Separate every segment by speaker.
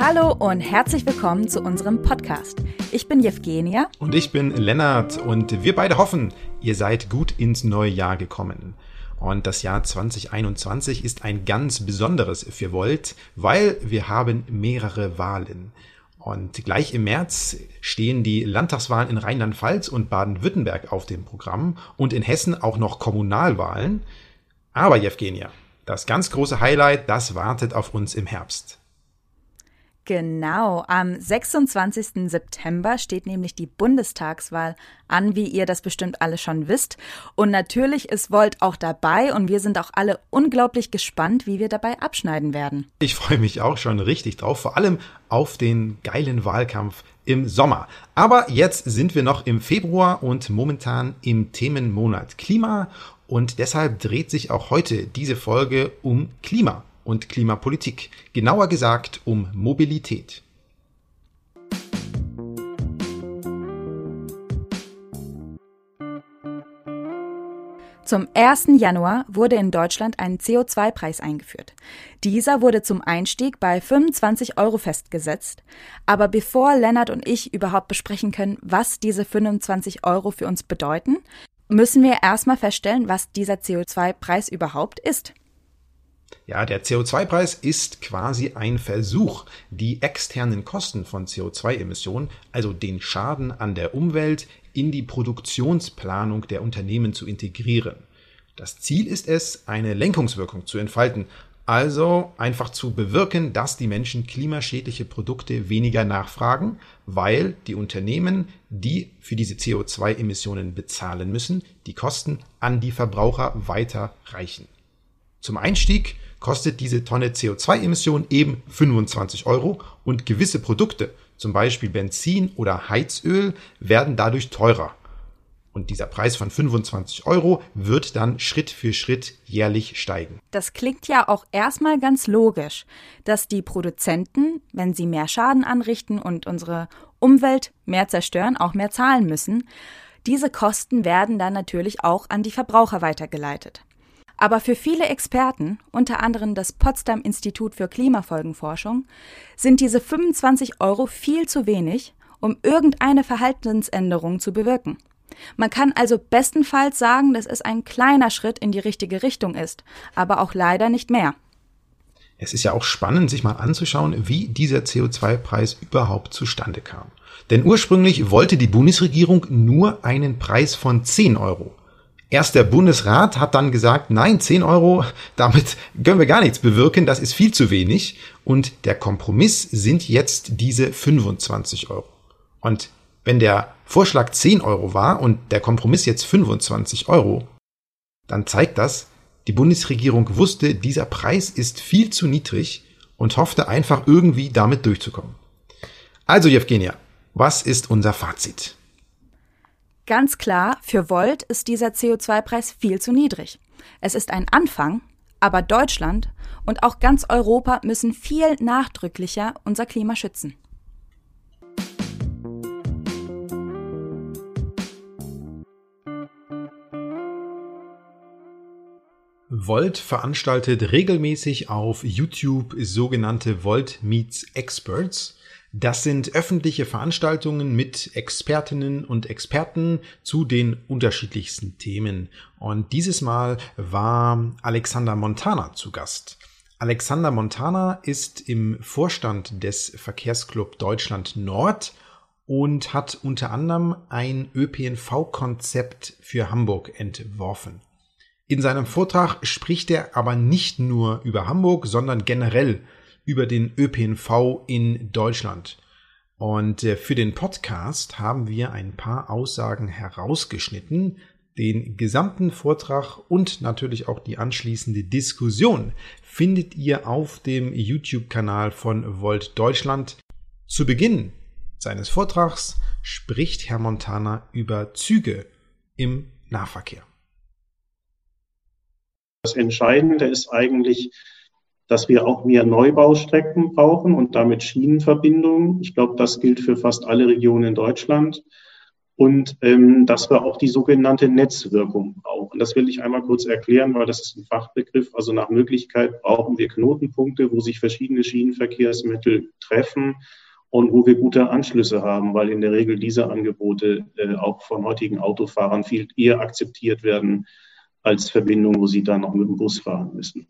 Speaker 1: Hallo und herzlich willkommen zu unserem Podcast. Ich bin Jevgenia.
Speaker 2: Und ich bin Lennart und wir beide hoffen, ihr seid gut ins neue Jahr gekommen. Und das Jahr 2021 ist ein ganz besonderes für Volt, weil wir haben mehrere Wahlen. Und gleich im März stehen die Landtagswahlen in Rheinland-Pfalz und Baden-Württemberg auf dem Programm und in Hessen auch noch Kommunalwahlen. Aber Jevgenia, das ganz große Highlight, das wartet auf uns im Herbst.
Speaker 1: Genau, am 26. September steht nämlich die Bundestagswahl an, wie ihr das bestimmt alle schon wisst. Und natürlich ist Volt auch dabei und wir sind auch alle unglaublich gespannt, wie wir dabei abschneiden werden.
Speaker 2: Ich freue mich auch schon richtig drauf, vor allem auf den geilen Wahlkampf im Sommer. Aber jetzt sind wir noch im Februar und momentan im Themenmonat Klima und deshalb dreht sich auch heute diese Folge um Klima und Klimapolitik, genauer gesagt um Mobilität.
Speaker 1: Zum 1. Januar wurde in Deutschland ein CO2-Preis eingeführt. Dieser wurde zum Einstieg bei 25 Euro festgesetzt. Aber bevor Lennart und ich überhaupt besprechen können, was diese 25 Euro für uns bedeuten, müssen wir erstmal feststellen, was dieser CO2-Preis überhaupt ist.
Speaker 2: Ja, der CO2-Preis ist quasi ein Versuch, die externen Kosten von CO2-Emissionen, also den Schaden an der Umwelt, in die Produktionsplanung der Unternehmen zu integrieren. Das Ziel ist es, eine Lenkungswirkung zu entfalten, also einfach zu bewirken, dass die Menschen klimaschädliche Produkte weniger nachfragen, weil die Unternehmen, die für diese CO2-Emissionen bezahlen müssen, die Kosten an die Verbraucher weiterreichen. Zum Einstieg kostet diese Tonne CO2-Emission eben 25 Euro und gewisse Produkte, zum Beispiel Benzin oder Heizöl, werden dadurch teurer. Und dieser Preis von 25 Euro wird dann Schritt für Schritt jährlich steigen.
Speaker 1: Das klingt ja auch erstmal ganz logisch, dass die Produzenten, wenn sie mehr Schaden anrichten und unsere Umwelt mehr zerstören, auch mehr zahlen müssen. Diese Kosten werden dann natürlich auch an die Verbraucher weitergeleitet. Aber für viele Experten, unter anderem das Potsdam Institut für Klimafolgenforschung, sind diese 25 Euro viel zu wenig, um irgendeine Verhaltensänderung zu bewirken. Man kann also bestenfalls sagen, dass es ein kleiner Schritt in die richtige Richtung ist, aber auch leider nicht mehr.
Speaker 2: Es ist ja auch spannend, sich mal anzuschauen, wie dieser CO2-Preis überhaupt zustande kam. Denn ursprünglich wollte die Bundesregierung nur einen Preis von 10 Euro. Erst der Bundesrat hat dann gesagt, nein, 10 Euro, damit können wir gar nichts bewirken, das ist viel zu wenig. Und der Kompromiss sind jetzt diese 25 Euro. Und wenn der Vorschlag 10 Euro war und der Kompromiss jetzt 25 Euro, dann zeigt das, die Bundesregierung wusste, dieser Preis ist viel zu niedrig und hoffte einfach irgendwie damit durchzukommen. Also, Evgenia, was ist unser Fazit?
Speaker 1: Ganz klar, für Volt ist dieser CO2-Preis viel zu niedrig. Es ist ein Anfang, aber Deutschland und auch ganz Europa müssen viel nachdrücklicher unser Klima schützen.
Speaker 2: Volt veranstaltet regelmäßig auf YouTube sogenannte Volt Meets Experts. Das sind öffentliche Veranstaltungen mit Expertinnen und Experten zu den unterschiedlichsten Themen. Und dieses Mal war Alexander Montana zu Gast. Alexander Montana ist im Vorstand des Verkehrsclub Deutschland Nord und hat unter anderem ein ÖPNV-Konzept für Hamburg entworfen. In seinem Vortrag spricht er aber nicht nur über Hamburg, sondern generell über den ÖPNV in Deutschland. Und äh, für den Podcast haben wir ein paar Aussagen herausgeschnitten. Den gesamten Vortrag und natürlich auch die anschließende Diskussion findet ihr auf dem YouTube-Kanal von Volt Deutschland. Zu Beginn seines Vortrags spricht Herr Montana über Züge im Nahverkehr.
Speaker 3: Das Entscheidende ist eigentlich, dass wir auch mehr Neubaustrecken brauchen und damit Schienenverbindungen. Ich glaube, das gilt für fast alle Regionen in Deutschland. und ähm, dass wir auch die sogenannte Netzwirkung brauchen. Das will ich einmal kurz erklären, weil das ist ein Fachbegriff. Also nach Möglichkeit brauchen wir Knotenpunkte, wo sich verschiedene Schienenverkehrsmittel treffen und wo wir gute Anschlüsse haben, weil in der Regel diese Angebote äh, auch von heutigen Autofahrern viel eher akzeptiert werden als Verbindung, wo sie dann noch mit dem Bus fahren müssen.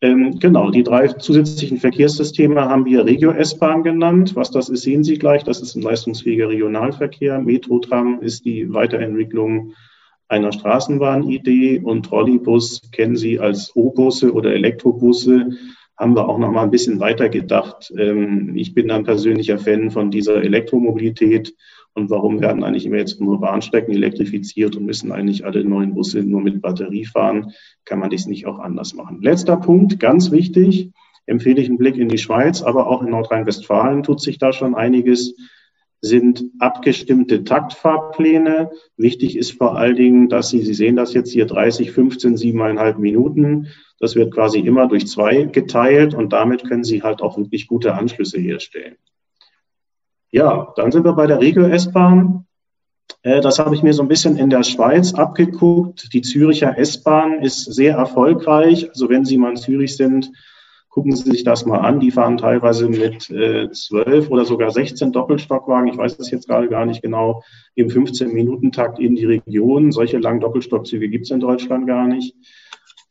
Speaker 3: Ähm, genau, die drei zusätzlichen Verkehrssysteme haben wir Regio-S-Bahn genannt. Was das ist, sehen Sie gleich. Das ist ein leistungsfähiger Regionalverkehr. Metro-Tram ist die Weiterentwicklung einer Straßenbahnidee und Trolleybus kennen Sie als O-Busse oder Elektrobusse. Haben wir auch noch mal ein bisschen weiter gedacht. Ähm, ich bin ein persönlicher Fan von dieser Elektromobilität und warum werden eigentlich immer jetzt nur Bahnstrecken elektrifiziert und müssen eigentlich alle neuen Busse nur mit Batterie fahren? Kann man das nicht auch anders machen? Letzter Punkt, ganz wichtig, empfehle ich einen Blick in die Schweiz, aber auch in Nordrhein-Westfalen tut sich da schon einiges sind abgestimmte Taktfahrpläne. Wichtig ist vor allen Dingen, dass Sie, Sie sehen das jetzt hier 30, 15, siebeneinhalb Minuten. Das wird quasi immer durch zwei geteilt und damit können Sie halt auch wirklich gute Anschlüsse herstellen. Ja, dann sind wir bei der Regio-S-Bahn. Äh, das habe ich mir so ein bisschen in der Schweiz abgeguckt. Die Züricher S-Bahn ist sehr erfolgreich. Also wenn Sie mal in Zürich sind, gucken Sie sich das mal an. Die fahren teilweise mit äh, zwölf oder sogar 16 Doppelstockwagen. Ich weiß das jetzt gerade gar nicht genau. Im 15-Minuten-Takt in die Region. Solche langen Doppelstockzüge gibt es in Deutschland gar nicht.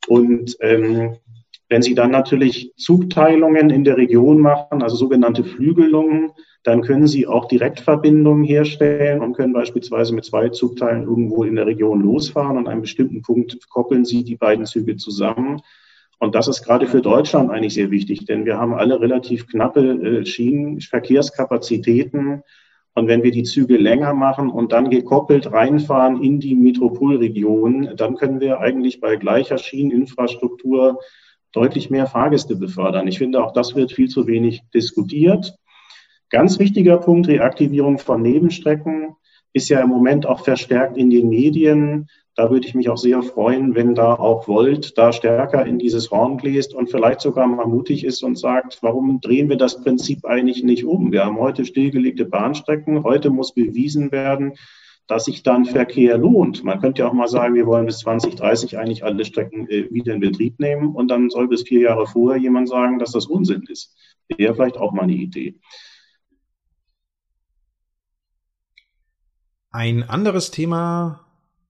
Speaker 3: Und ähm, wenn Sie dann natürlich Zugteilungen in der Region machen, also sogenannte Flügelungen, dann können Sie auch Direktverbindungen herstellen und können beispielsweise mit zwei Zugteilen irgendwo in der Region losfahren. und An einem bestimmten Punkt koppeln Sie die beiden Züge zusammen. Und das ist gerade für Deutschland eigentlich sehr wichtig, denn wir haben alle relativ knappe äh, Schienenverkehrskapazitäten. Und wenn wir die Züge länger machen und dann gekoppelt reinfahren in die Metropolregion, dann können wir eigentlich bei gleicher Schieneninfrastruktur deutlich mehr Fahrgäste befördern. Ich finde, auch das wird viel zu wenig diskutiert. Ganz wichtiger Punkt, Reaktivierung von Nebenstrecken ist ja im Moment auch verstärkt in den Medien. Da würde ich mich auch sehr freuen, wenn da auch Volt da stärker in dieses Horn bläst und vielleicht sogar mal mutig ist und sagt, warum drehen wir das Prinzip eigentlich nicht um? Wir haben heute stillgelegte Bahnstrecken. Heute muss bewiesen werden, dass sich dann Verkehr lohnt. Man könnte ja auch mal sagen, wir wollen bis 2030 eigentlich alle Strecken äh, wieder in Betrieb nehmen und dann soll bis vier Jahre vorher jemand sagen, dass das Unsinn ist. Wäre vielleicht auch mal eine Idee.
Speaker 2: Ein anderes Thema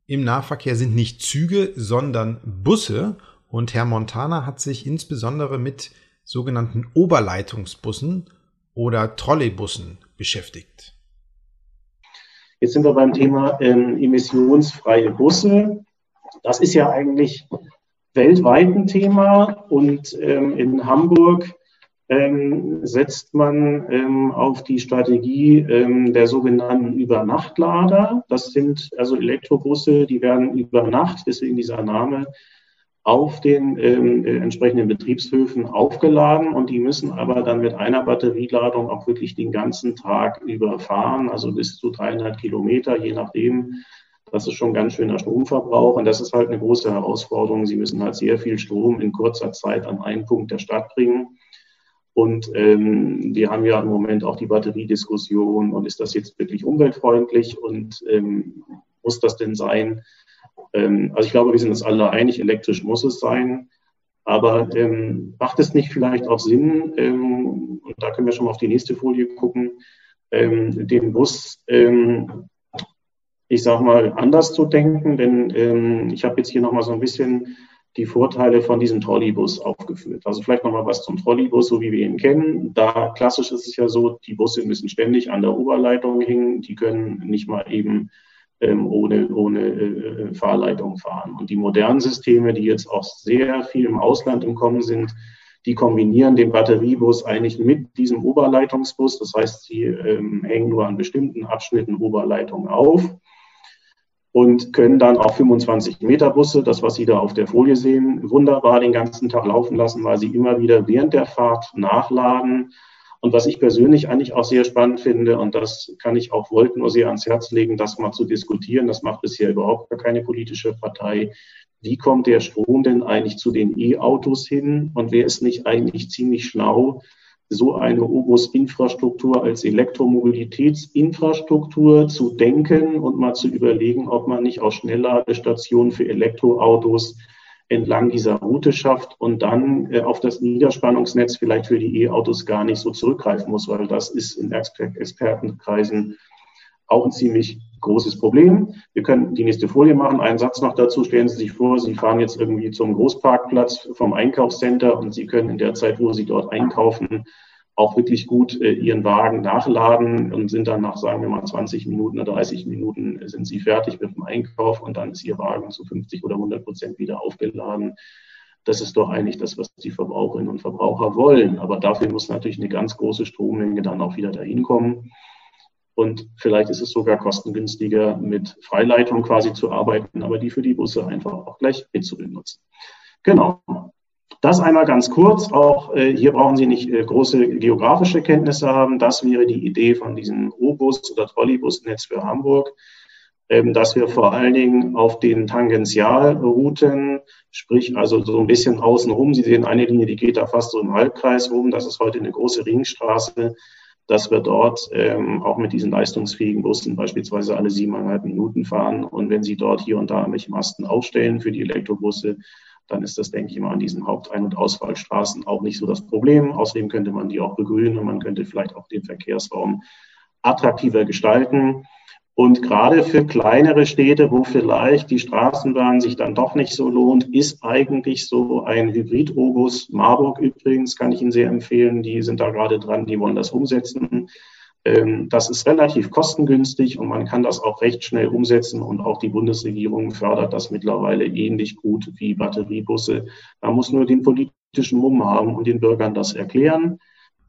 Speaker 2: im Nahverkehr sind nicht Züge, sondern Busse. Und Herr Montana hat sich insbesondere mit sogenannten Oberleitungsbussen oder Trolleybussen beschäftigt.
Speaker 3: Jetzt sind wir beim Thema ähm, emissionsfreie Busse. Das ist ja eigentlich weltweit ein Thema und ähm, in Hamburg ähm, setzt man ähm, auf die Strategie ähm, der sogenannten Übernachtlader. Das sind also Elektrobusse, die werden über Nacht, deswegen dieser Name, auf den ähm, äh, entsprechenden Betriebshöfen aufgeladen und die müssen aber dann mit einer Batterieladung auch wirklich den ganzen Tag überfahren, also bis zu 300 Kilometer, je nachdem. Das ist schon ganz schöner Stromverbrauch und das ist halt eine große Herausforderung. Sie müssen halt sehr viel Strom in kurzer Zeit an einen Punkt der Stadt bringen. Und ähm, wir haben ja im Moment auch die Batteriediskussion und ist das jetzt wirklich umweltfreundlich und ähm, muss das denn sein? Ähm, also ich glaube, wir sind uns alle einig, elektrisch muss es sein. Aber ähm, macht es nicht vielleicht auch Sinn, ähm, und da können wir schon mal auf die nächste Folie gucken, ähm, den Bus, ähm, ich sage mal, anders zu denken? Denn ähm, ich habe jetzt hier nochmal so ein bisschen die Vorteile von diesem Trolleybus aufgeführt. Also vielleicht nochmal was zum Trolleybus, so wie wir ihn kennen. Da klassisch ist es ja so, die Busse müssen ständig an der Oberleitung hängen. Die können nicht mal eben ähm, ohne, ohne äh, Fahrleitung fahren. Und die modernen Systeme, die jetzt auch sehr viel im Ausland im Kommen sind, die kombinieren den Batteriebus eigentlich mit diesem Oberleitungsbus. Das heißt, sie ähm, hängen nur an bestimmten Abschnitten Oberleitung auf und können dann auch 25 Meter Busse, das was Sie da auf der Folie sehen, wunderbar den ganzen Tag laufen lassen, weil sie immer wieder während der Fahrt nachladen. Und was ich persönlich eigentlich auch sehr spannend finde, und das kann ich auch Volt nur sehr ans Herz legen, das mal zu diskutieren, das macht bisher überhaupt gar keine politische Partei. Wie kommt der Strom denn eigentlich zu den E-Autos hin? Und wäre es nicht eigentlich ziemlich schlau, so eine Obus-Infrastruktur als Elektromobilitätsinfrastruktur zu denken und mal zu überlegen, ob man nicht auch Schnellladestationen für Elektroautos entlang dieser Route schafft und dann äh, auf das Niederspannungsnetz vielleicht für die E-Autos gar nicht so zurückgreifen muss, weil das ist in Expertenkreisen auch ein ziemlich großes Problem. Wir können die nächste Folie machen. Einen Satz noch dazu. Stellen Sie sich vor, Sie fahren jetzt irgendwie zum Großparkplatz vom Einkaufscenter und Sie können in der Zeit, wo Sie dort einkaufen, auch wirklich gut äh, Ihren Wagen nachladen und sind dann nach, sagen wir mal, 20 Minuten oder 30 Minuten sind Sie fertig mit dem Einkauf und dann ist Ihr Wagen zu 50 oder 100 Prozent wieder aufgeladen. Das ist doch eigentlich das, was die Verbraucherinnen und Verbraucher wollen. Aber dafür muss natürlich eine ganz große Strommenge dann auch wieder dahin kommen. Und vielleicht ist es sogar kostengünstiger, mit Freileitung quasi zu arbeiten, aber die für die Busse einfach auch gleich mit zu benutzen. Genau. Das einmal ganz kurz. Auch äh, hier brauchen Sie nicht äh, große geografische Kenntnisse haben. Das wäre die Idee von diesem O-Bus oder Trolleybusnetz für Hamburg, ähm, dass wir vor allen Dingen auf den Tangentialrouten, sprich also so ein bisschen außenrum, Sie sehen eine Linie, die geht da fast so im Halbkreis rum. Das ist heute eine große Ringstraße dass wir dort ähm, auch mit diesen leistungsfähigen Bussen beispielsweise alle siebeneinhalb Minuten fahren. Und wenn Sie dort hier und da welche Masten aufstellen für die Elektrobusse, dann ist das, denke ich mal, an diesen Hauptein- und Ausfallstraßen auch nicht so das Problem. Außerdem könnte man die auch begrünen und man könnte vielleicht auch den Verkehrsraum attraktiver gestalten. Und gerade für kleinere Städte, wo vielleicht die Straßenbahn sich dann doch nicht so lohnt, ist eigentlich so ein Hybrid-Obus. Marburg übrigens kann ich Ihnen sehr empfehlen. Die sind da gerade dran, die wollen das umsetzen. Ähm, das ist relativ kostengünstig und man kann das auch recht schnell umsetzen und auch die Bundesregierung fördert das mittlerweile ähnlich gut wie Batteriebusse. Man muss nur den politischen Mumm haben und den Bürgern das erklären.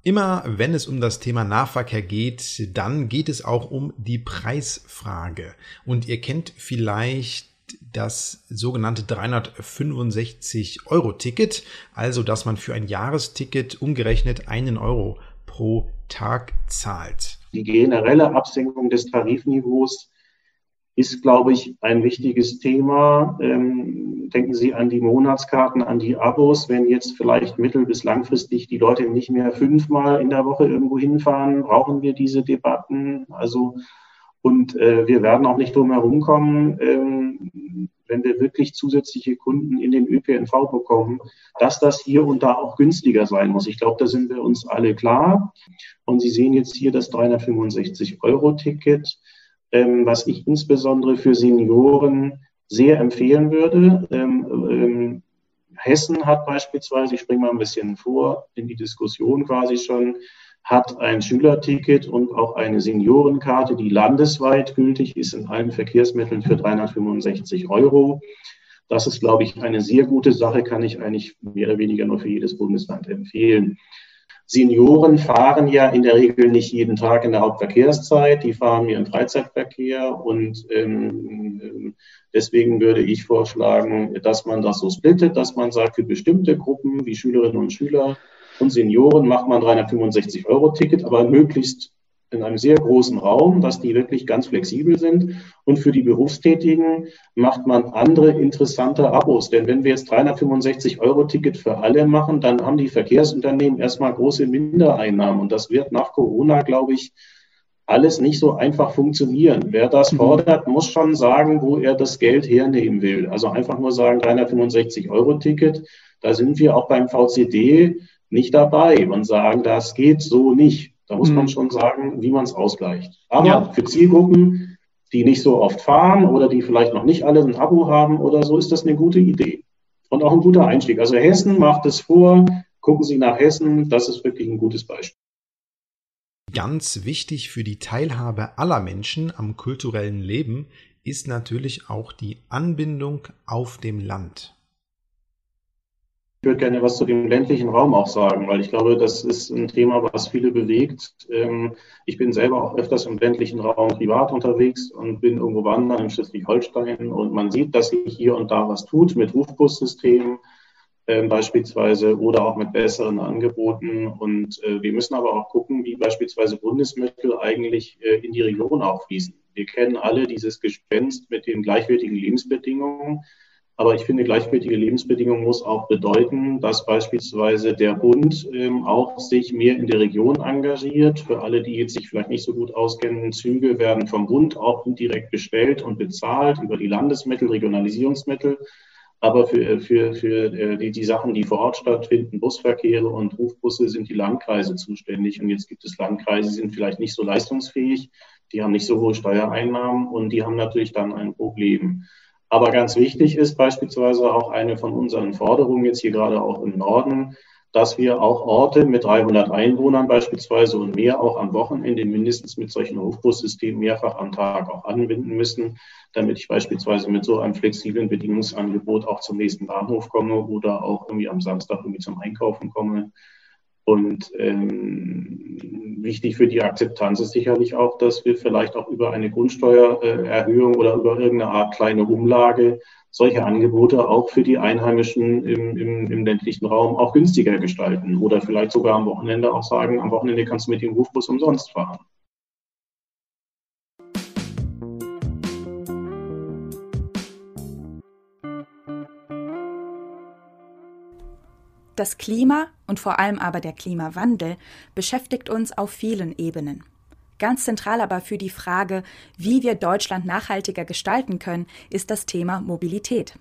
Speaker 2: Immer wenn es um das Thema Nahverkehr geht, dann geht es auch um die Preisfrage. Und ihr kennt vielleicht das sogenannte 365-Euro-Ticket, also dass man für ein Jahresticket umgerechnet einen Euro pro Tag zahlt.
Speaker 3: Die generelle Absenkung des Tarifniveaus ist, glaube ich, ein wichtiges Thema. Ähm, denken Sie an die Monatskarten, an die Abos. Wenn jetzt vielleicht mittel- bis langfristig die Leute nicht mehr fünfmal in der Woche irgendwo hinfahren, brauchen wir diese Debatten. Also, und äh, wir werden auch nicht drum herum kommen, ähm, wenn wir wirklich zusätzliche Kunden in den ÖPNV bekommen, dass das hier und da auch günstiger sein muss. Ich glaube, da sind wir uns alle klar. Und Sie sehen jetzt hier das 365-Euro-Ticket ähm, was ich insbesondere für Senioren sehr empfehlen würde. Ähm, ähm, Hessen hat beispielsweise, ich springe mal ein bisschen vor in die Diskussion quasi schon, hat ein Schülerticket und auch eine Seniorenkarte, die landesweit gültig ist in allen Verkehrsmitteln für 365 Euro. Das ist, glaube ich, eine sehr gute Sache, kann ich eigentlich mehr oder weniger nur für jedes Bundesland empfehlen. Senioren fahren ja in der Regel nicht jeden Tag in der Hauptverkehrszeit, die fahren ihren Freizeitverkehr und ähm, deswegen würde ich vorschlagen, dass man das so splittet, dass man sagt, für bestimmte Gruppen wie Schülerinnen und Schüler und Senioren macht man 365 Euro Ticket, aber möglichst in einem sehr großen Raum, dass die wirklich ganz flexibel sind. Und für die Berufstätigen macht man andere interessante Abos. Denn wenn wir jetzt 365 Euro Ticket für alle machen, dann haben die Verkehrsunternehmen erstmal große Mindereinnahmen. Und das wird nach Corona, glaube ich, alles nicht so einfach funktionieren. Wer das mhm. fordert, muss schon sagen, wo er das Geld hernehmen will. Also einfach nur sagen 365 Euro Ticket. Da sind wir auch beim VCD nicht dabei und sagen, das geht so nicht. Da muss man mhm. schon sagen, wie man es ausgleicht. Aber ja. für Zielgruppen, die nicht so oft fahren oder die vielleicht noch nicht alle ein Abo haben oder so, ist das eine gute Idee. Und auch ein guter Einstieg. Also Hessen macht es vor. Gucken Sie nach Hessen. Das ist wirklich ein gutes Beispiel.
Speaker 2: Ganz wichtig für die Teilhabe aller Menschen am kulturellen Leben ist natürlich auch die Anbindung auf dem Land.
Speaker 3: Würde gerne was zu dem ländlichen Raum auch sagen, weil ich glaube, das ist ein Thema, was viele bewegt. Ähm, ich bin selber auch öfters im ländlichen Raum privat unterwegs und bin irgendwo wandern in Schleswig-Holstein und man sieht, dass sich hier und da was tut mit Rufbussystemen ähm, beispielsweise oder auch mit besseren Angeboten. Und äh, wir müssen aber auch gucken, wie beispielsweise Bundesmittel eigentlich äh, in die Region auch fließen. Wir kennen alle dieses Gespenst mit den gleichwertigen Lebensbedingungen. Aber ich finde, gleichwertige Lebensbedingungen muss auch bedeuten, dass beispielsweise der Bund ähm, auch sich mehr in der Region engagiert. Für alle, die jetzt sich vielleicht nicht so gut auskennen, Züge werden vom Bund auch direkt bestellt und bezahlt über die Landesmittel, Regionalisierungsmittel. Aber für, für, für äh, die, die Sachen, die vor Ort stattfinden, Busverkehre und Rufbusse, sind die Landkreise zuständig. Und jetzt gibt es Landkreise, die sind vielleicht nicht so leistungsfähig, die haben nicht so hohe Steuereinnahmen und die haben natürlich dann ein Problem. Aber ganz wichtig ist beispielsweise auch eine von unseren Forderungen jetzt hier gerade auch im Norden, dass wir auch Orte mit 300 Einwohnern beispielsweise und mehr auch am Wochenende mindestens mit solchen Hochbussystemen mehrfach am Tag auch anbinden müssen, damit ich beispielsweise mit so einem flexiblen Bedienungsangebot auch zum nächsten Bahnhof komme oder auch irgendwie am Samstag irgendwie zum Einkaufen komme. Und ähm, wichtig für die Akzeptanz ist sicherlich auch, dass wir vielleicht auch über eine Grundsteuererhöhung oder über irgendeine Art kleine Umlage solche Angebote auch für die Einheimischen im, im, im ländlichen Raum auch günstiger gestalten oder vielleicht sogar am Wochenende auch sagen, am Wochenende kannst du mit dem Rufbus umsonst fahren.
Speaker 1: Das Klima und vor allem aber der Klimawandel beschäftigt uns auf vielen Ebenen. Ganz zentral aber für die Frage, wie wir Deutschland nachhaltiger gestalten können, ist das Thema Mobilität.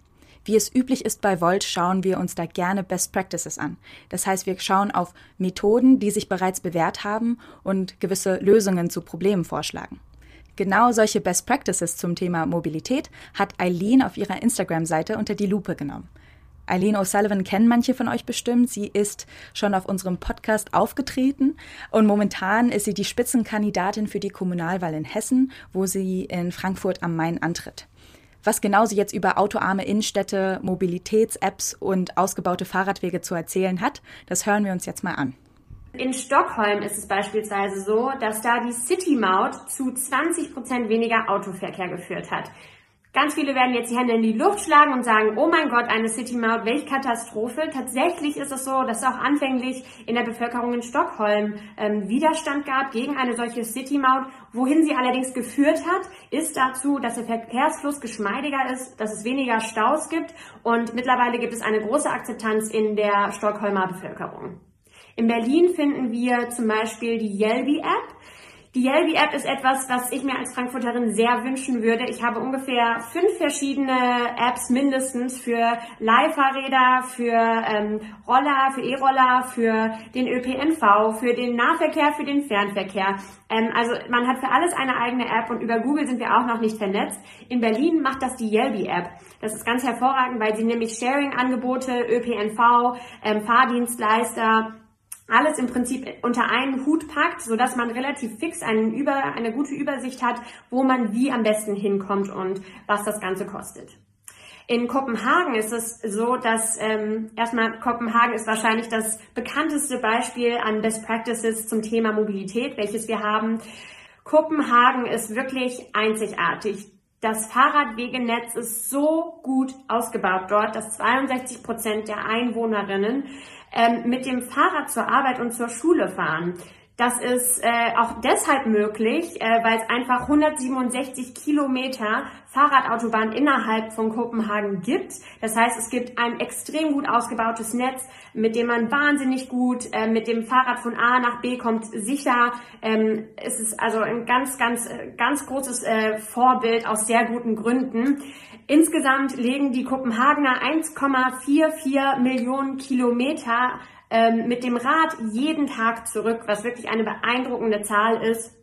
Speaker 1: Wie es üblich ist bei Volt, schauen wir uns da gerne Best Practices an. Das heißt, wir schauen auf Methoden, die sich bereits bewährt haben und gewisse Lösungen zu Problemen vorschlagen. Genau solche Best Practices zum Thema Mobilität hat Eileen auf ihrer Instagram-Seite unter die Lupe genommen. Eileen O'Sullivan kennen manche von euch bestimmt. Sie ist schon auf unserem Podcast aufgetreten und momentan ist sie die Spitzenkandidatin für die Kommunalwahl in Hessen, wo sie in Frankfurt am Main antritt. Was genau sie jetzt über autoarme Innenstädte, Mobilitäts-Apps und ausgebaute Fahrradwege zu erzählen hat, das hören wir uns jetzt mal an.
Speaker 4: In Stockholm ist es beispielsweise so, dass da die City-Maut zu 20 Prozent weniger Autoverkehr geführt hat. Ganz viele werden jetzt die Hände in die Luft schlagen und sagen, oh mein Gott, eine City Maut, welch Katastrophe. Tatsächlich ist es so, dass es auch anfänglich in der Bevölkerung in Stockholm ähm, Widerstand gab gegen eine solche City Maut. Wohin sie allerdings geführt hat, ist dazu, dass der Verkehrsfluss geschmeidiger ist, dass es weniger Staus gibt und mittlerweile gibt es eine große Akzeptanz in der Stockholmer Bevölkerung. In Berlin finden wir zum Beispiel die Yelby App. Die Yelby-App ist etwas, was ich mir als Frankfurterin sehr wünschen würde. Ich habe ungefähr fünf verschiedene Apps mindestens für Leihfahrräder, für ähm, Roller, für E-Roller, für den ÖPNV, für den Nahverkehr, für den Fernverkehr. Ähm, also man hat für alles eine eigene App und über Google sind wir auch noch nicht vernetzt. In Berlin macht das die Yelby-App. Das ist ganz hervorragend, weil sie nämlich Sharing-Angebote, ÖPNV, ähm, Fahrdienstleister, alles im Prinzip unter einen Hut packt, so dass man relativ fix einen Über, eine gute Übersicht hat, wo man wie am besten hinkommt und was das Ganze kostet. In Kopenhagen ist es so, dass ähm, erstmal Kopenhagen ist wahrscheinlich das bekannteste Beispiel an Best Practices zum Thema Mobilität, welches wir haben. Kopenhagen ist wirklich einzigartig. Das Fahrradwegenetz ist so gut ausgebaut dort, dass 62 Prozent der Einwohnerinnen ähm, mit dem Fahrrad zur Arbeit und zur Schule fahren. Das ist äh, auch deshalb möglich, äh, weil es einfach 167 Kilometer Fahrradautobahn innerhalb von Kopenhagen gibt. Das heißt, es gibt ein extrem gut ausgebautes Netz, mit dem man wahnsinnig gut äh, mit dem Fahrrad von A nach B kommt, sicher. Ähm, es ist also ein ganz, ganz, äh, ganz großes äh, Vorbild aus sehr guten Gründen. Insgesamt legen die Kopenhagener 1,44 Millionen Kilometer ähm, mit dem Rad jeden Tag zurück, was wirklich eine beeindruckende Zahl ist.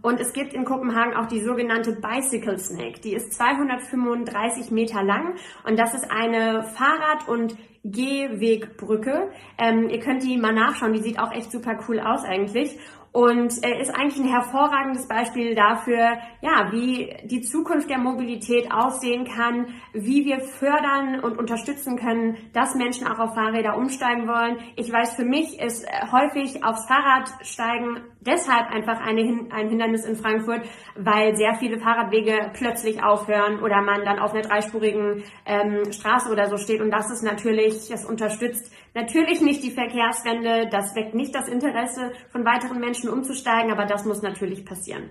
Speaker 4: Und es gibt in Kopenhagen auch die sogenannte Bicycle Snake. Die ist 235 Meter lang und das ist eine Fahrrad- und Gehwegbrücke. Ähm, ihr könnt die mal nachschauen, die sieht auch echt super cool aus eigentlich und äh, ist eigentlich ein hervorragendes Beispiel dafür, ja, wie die Zukunft der Mobilität aussehen kann, wie wir fördern und unterstützen können, dass Menschen auch auf Fahrräder umsteigen wollen. Ich weiß, für mich ist äh, häufig aufs Fahrrad steigen deshalb einfach eine, ein Hindernis in Frankfurt, weil sehr viele Fahrradwege plötzlich aufhören oder man dann auf einer dreispurigen ähm, Straße oder so steht. Und das ist natürlich, das unterstützt natürlich nicht die Verkehrswende, das weckt nicht das Interesse von weiteren Menschen umzusteigen, aber das muss natürlich passieren.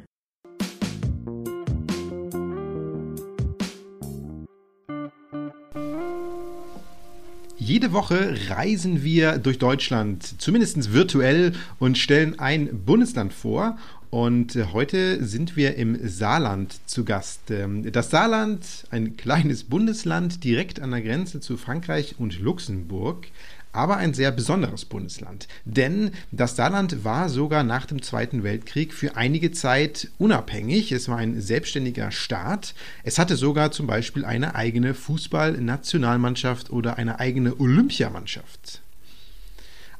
Speaker 2: Jede Woche reisen wir durch Deutschland, zumindest virtuell, und stellen ein Bundesland vor. Und heute sind wir im Saarland zu Gast. Ähm, das Saarland, ein kleines Bundesland direkt an der Grenze zu Frankreich und Luxemburg, aber ein sehr besonderes Bundesland. Denn das Saarland war sogar nach dem Zweiten Weltkrieg für einige Zeit unabhängig. Es war ein selbstständiger Staat. Es hatte sogar zum Beispiel eine eigene Fußballnationalmannschaft oder eine eigene Olympiamannschaft.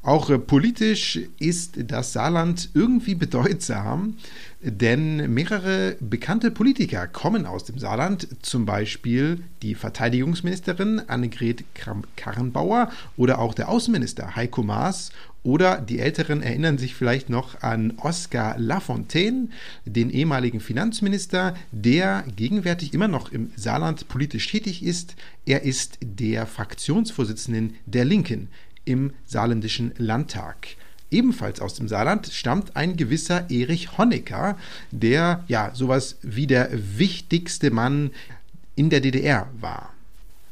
Speaker 2: Auch äh, politisch ist das Saarland irgendwie bedeutsam, denn mehrere bekannte Politiker kommen aus dem Saarland, zum Beispiel die Verteidigungsministerin Annegret Karrenbauer oder auch der Außenminister Heiko Maas oder die Älteren erinnern sich vielleicht noch an Oskar Lafontaine, den ehemaligen Finanzminister, der gegenwärtig immer noch im Saarland politisch tätig ist. Er ist der Fraktionsvorsitzenden der Linken im saarländischen Landtag. Ebenfalls aus dem Saarland stammt ein gewisser Erich Honecker, der ja sowas wie der wichtigste Mann in der DDR war.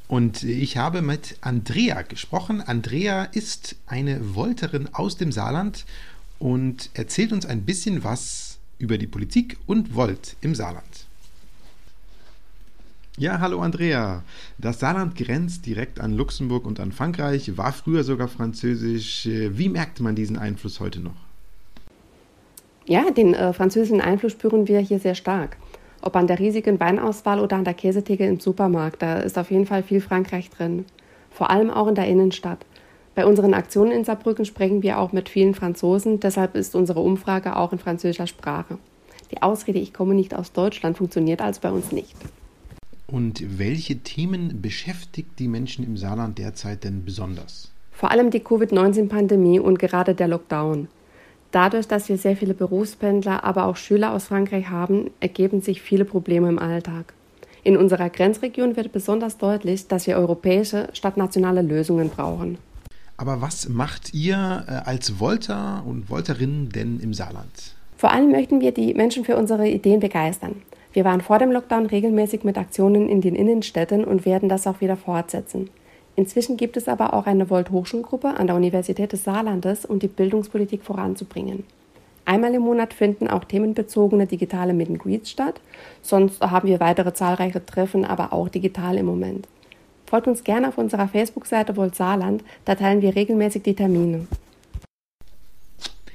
Speaker 2: Und ich habe mit Andrea gesprochen. Andrea ist eine Volterin aus dem Saarland und erzählt uns ein bisschen was über die Politik und Volt im Saarland. Ja, hallo Andrea. Das Saarland grenzt direkt an Luxemburg und an Frankreich, war früher sogar französisch. Wie merkt man diesen Einfluss heute noch?
Speaker 5: Ja, den äh, französischen Einfluss spüren wir hier sehr stark. Ob an der riesigen Weinauswahl oder an der Käsetheke im Supermarkt, da ist auf jeden Fall viel Frankreich drin. Vor allem auch in der Innenstadt. Bei unseren Aktionen in Saarbrücken sprechen wir auch mit vielen Franzosen, deshalb ist unsere Umfrage auch in französischer Sprache. Die Ausrede, ich komme nicht aus Deutschland, funktioniert also bei uns nicht.
Speaker 2: Und welche Themen beschäftigt die Menschen im Saarland derzeit denn besonders?
Speaker 5: Vor allem die Covid-19-Pandemie und gerade der Lockdown. Dadurch, dass wir sehr viele Berufspendler, aber auch Schüler aus Frankreich haben, ergeben sich viele Probleme im Alltag. In unserer Grenzregion wird besonders deutlich, dass wir europäische statt nationale Lösungen brauchen.
Speaker 2: Aber was macht ihr äh, als Volter und Volterinnen denn im Saarland?
Speaker 5: Vor allem möchten wir die Menschen für unsere Ideen begeistern. Wir waren vor dem Lockdown regelmäßig mit Aktionen in den Innenstädten und werden das auch wieder fortsetzen. Inzwischen gibt es aber auch eine Volt-Hochschulgruppe an der Universität des Saarlandes, um die Bildungspolitik voranzubringen. Einmal im Monat finden auch themenbezogene digitale Meet Greets statt. Sonst haben wir weitere zahlreiche Treffen, aber auch digital im Moment. Folgt uns gerne auf unserer Facebook-Seite Volt Saarland, da teilen wir regelmäßig die Termine.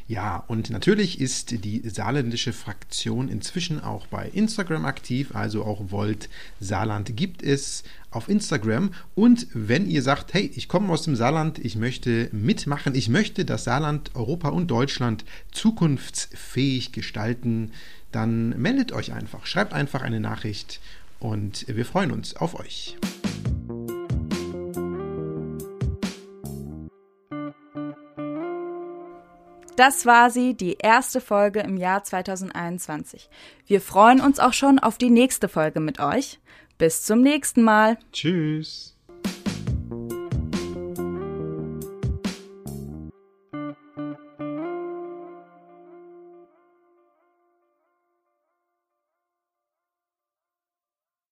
Speaker 2: Ja, und natürlich ist die saarländische Fraktion inzwischen auch bei Instagram aktiv, also auch Volt Saarland gibt es auf Instagram. Und wenn ihr sagt, hey, ich komme aus dem Saarland, ich möchte mitmachen, ich möchte das Saarland, Europa und Deutschland zukunftsfähig gestalten, dann meldet euch einfach, schreibt einfach eine Nachricht und wir freuen uns auf euch.
Speaker 1: Das war sie, die erste Folge im Jahr 2021. Wir freuen uns auch schon auf die nächste Folge mit euch. Bis zum nächsten Mal.
Speaker 2: Tschüss.